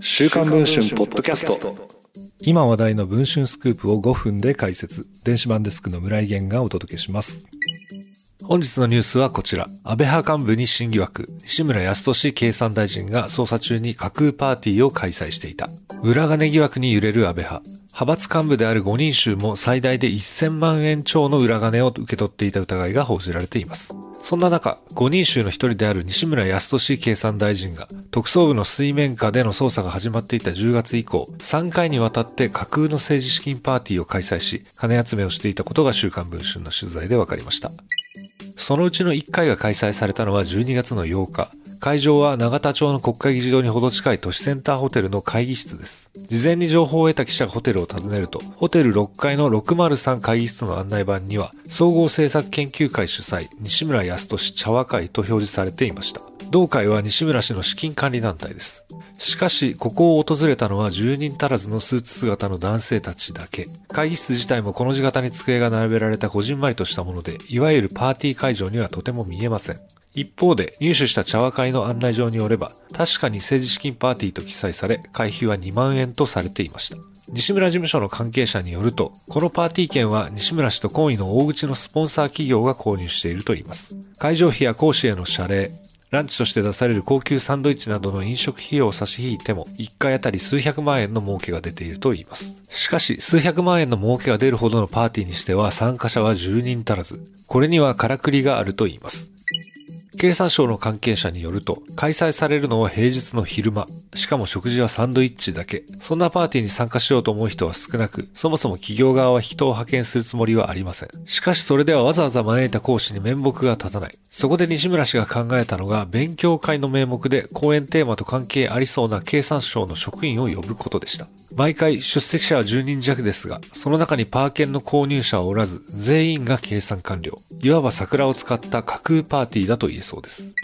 週刊文春ポッドキャスト今話題の文春スクープを5分で解説電子版デスクの村井源がお届けします本日のニュースはこちら。安倍派幹部に新疑惑。西村康稔経産大臣が捜査中に架空パーティーを開催していた。裏金疑惑に揺れる安倍派。派閥幹部である5人衆も最大で1000万円超の裏金を受け取っていた疑いが報じられています。そんな中、5人衆の一人である西村康稔経産大臣が、特捜部の水面下での捜査が始まっていた10月以降、3回にわたって架空の政治資金パーティーを開催し、金集めをしていたことが週刊文春の取材で分かりました。そのうちの1回が開催されたのは12月の8日。会場は永田町の国会議事堂にほど近い都市センターホテルの会議室です。事前に情報を得た記者がホテルを訪ねると、ホテル6階の603会議室の案内板には、総合政策研究会主催、西村康稔茶和会と表示されていました。同会は西村氏の資金管理団体です。しかし、ここを訪れたのは10人足らずのスーツ姿の男性たちだけ。会議室自体もこの字型に机が並べられたこじんまりとしたもので、いわゆるパーティー会場にはとても見えません。一方で入手した茶話会の案内状によれば、確かに政治資金パーティーと記載され、会費は2万円とされていました。西村事務所の関係者によると、このパーティー券は西村氏と懇意の大口のスポンサー企業が購入しているといいます。会場費や講師への謝礼、ランチとして出される高級サンドイッチなどの飲食費用を差し引いても、1回あたり数百万円の儲けが出ていると言います。しかし、数百万円の儲けが出るほどのパーティーにしては参加者は10人足らず、これにはからくりがあると言います。経産省の関係者によると、開催されるのは平日の昼間。しかも食事はサンドイッチだけ。そんなパーティーに参加しようと思う人は少なく、そもそも企業側は人を派遣するつもりはありません。しかしそれではわざわざ招いた講師に面目が立たない。そこで西村氏が考えたのが、勉強会の名目で講演テーマと関係ありそうな経産省の職員を呼ぶことでした。毎回出席者は10人弱ですが、その中にパー券の購入者はおらず、全員が計算完了。いわば桜を使った架空パーティーだと言えそうです。そうです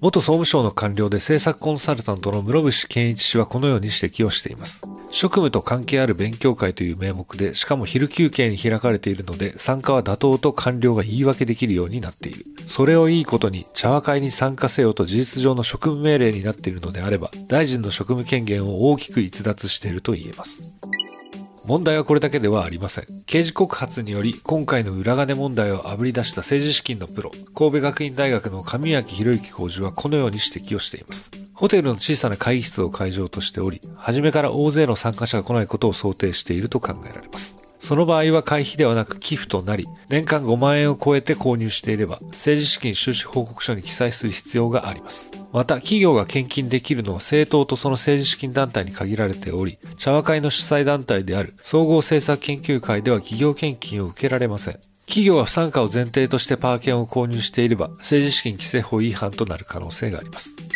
元総務省の官僚で政策コンサルタントの室伏健一氏はこのように指摘をしています。職務と関係ある勉強会という名目で、しかも昼休憩に開かれているので、参加は妥当と官僚が言い訳できるようになっている。それをいいことに、茶話会に参加せよと事実上の職務命令になっているのであれば、大臣の職務権限を大きく逸脱していると言えます。問題はこれだけではありません。刑事告発により、今回の裏金問題をあぶり出した政治資金のプロ、神戸学院大学の上脇博之教授はこのように指摘をしています。ホテルの小さな会議室を会場としており、初めから大勢の参加者が来ないことを想定していると考えられます。その場合は会費ではなく寄付となり、年間5万円を超えて購入していれば、政治資金収支報告書に記載する必要があります。また、企業が献金できるのは政党とその政治資金団体に限られており、茶話会の主催団体である総合政策研究会では企業献金を受けられません。企業は不参加を前提としてパー券を購入していれば、政治資金規正法違反となる可能性があります。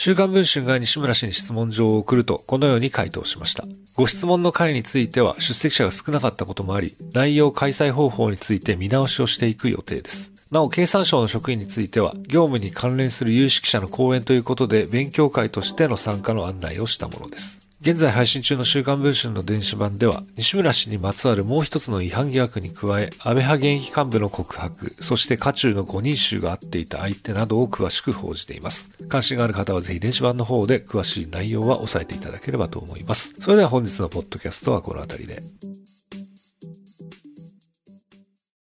週刊文春が西村氏に質問状を送ると、このように回答しました。ご質問の会については出席者が少なかったこともあり、内容開催方法について見直しをしていく予定です。なお、経産省の職員については、業務に関連する有識者の講演ということで、勉強会としての参加の案内をしたものです。現在配信中の週刊文春の電子版では、西村氏にまつわるもう一つの違反疑惑に加え、安倍派現役幹部の告白、そして渦中の5人衆が会っていた相手などを詳しく報じています。関心がある方はぜひ電子版の方で詳しい内容は押さえていただければと思います。それでは本日のポッドキャストはこの辺りで。